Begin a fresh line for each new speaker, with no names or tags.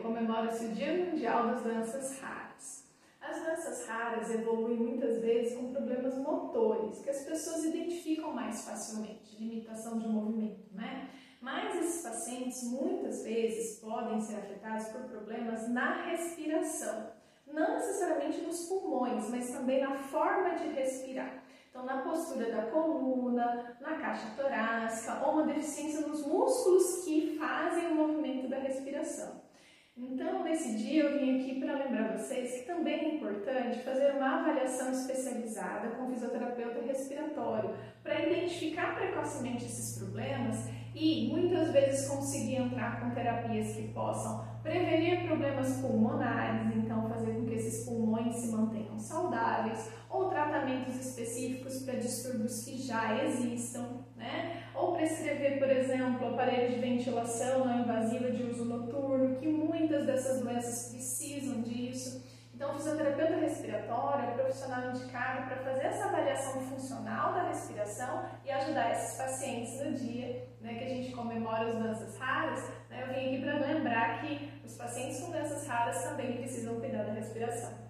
comemora-se o Dia Mundial das Doenças Raras. As doenças raras evoluem muitas vezes com problemas motores, que as pessoas identificam mais facilmente, limitação de movimento, né? Mas esses pacientes muitas vezes podem ser afetados por problemas na respiração, não necessariamente nos pulmões, mas também na forma de respirar. Então, na postura da coluna, na caixa torácica ou uma deficiência nos músculos que fazem o movimento. Então, nesse dia eu vim aqui para lembrar vocês que também é importante fazer uma avaliação especializada com fisioterapeuta respiratório para identificar precocemente esses problemas e muitas vezes conseguir entrar com terapias que possam prevenir problemas pulmonares, então fazer com que esses pulmões se mantenham saudáveis, ou tratamentos específicos para distúrbios que já existam, né? Ou prescrever, por exemplo, aparelhos de ventilação não invasiva de uso dessas doenças precisam disso. Então, o fisioterapeuta respiratório é o profissional indicado para fazer essa avaliação funcional da respiração e ajudar esses pacientes no dia né, que a gente comemora as doenças raras. Né, eu vim aqui para lembrar que os pacientes com doenças raras também precisam cuidar da respiração.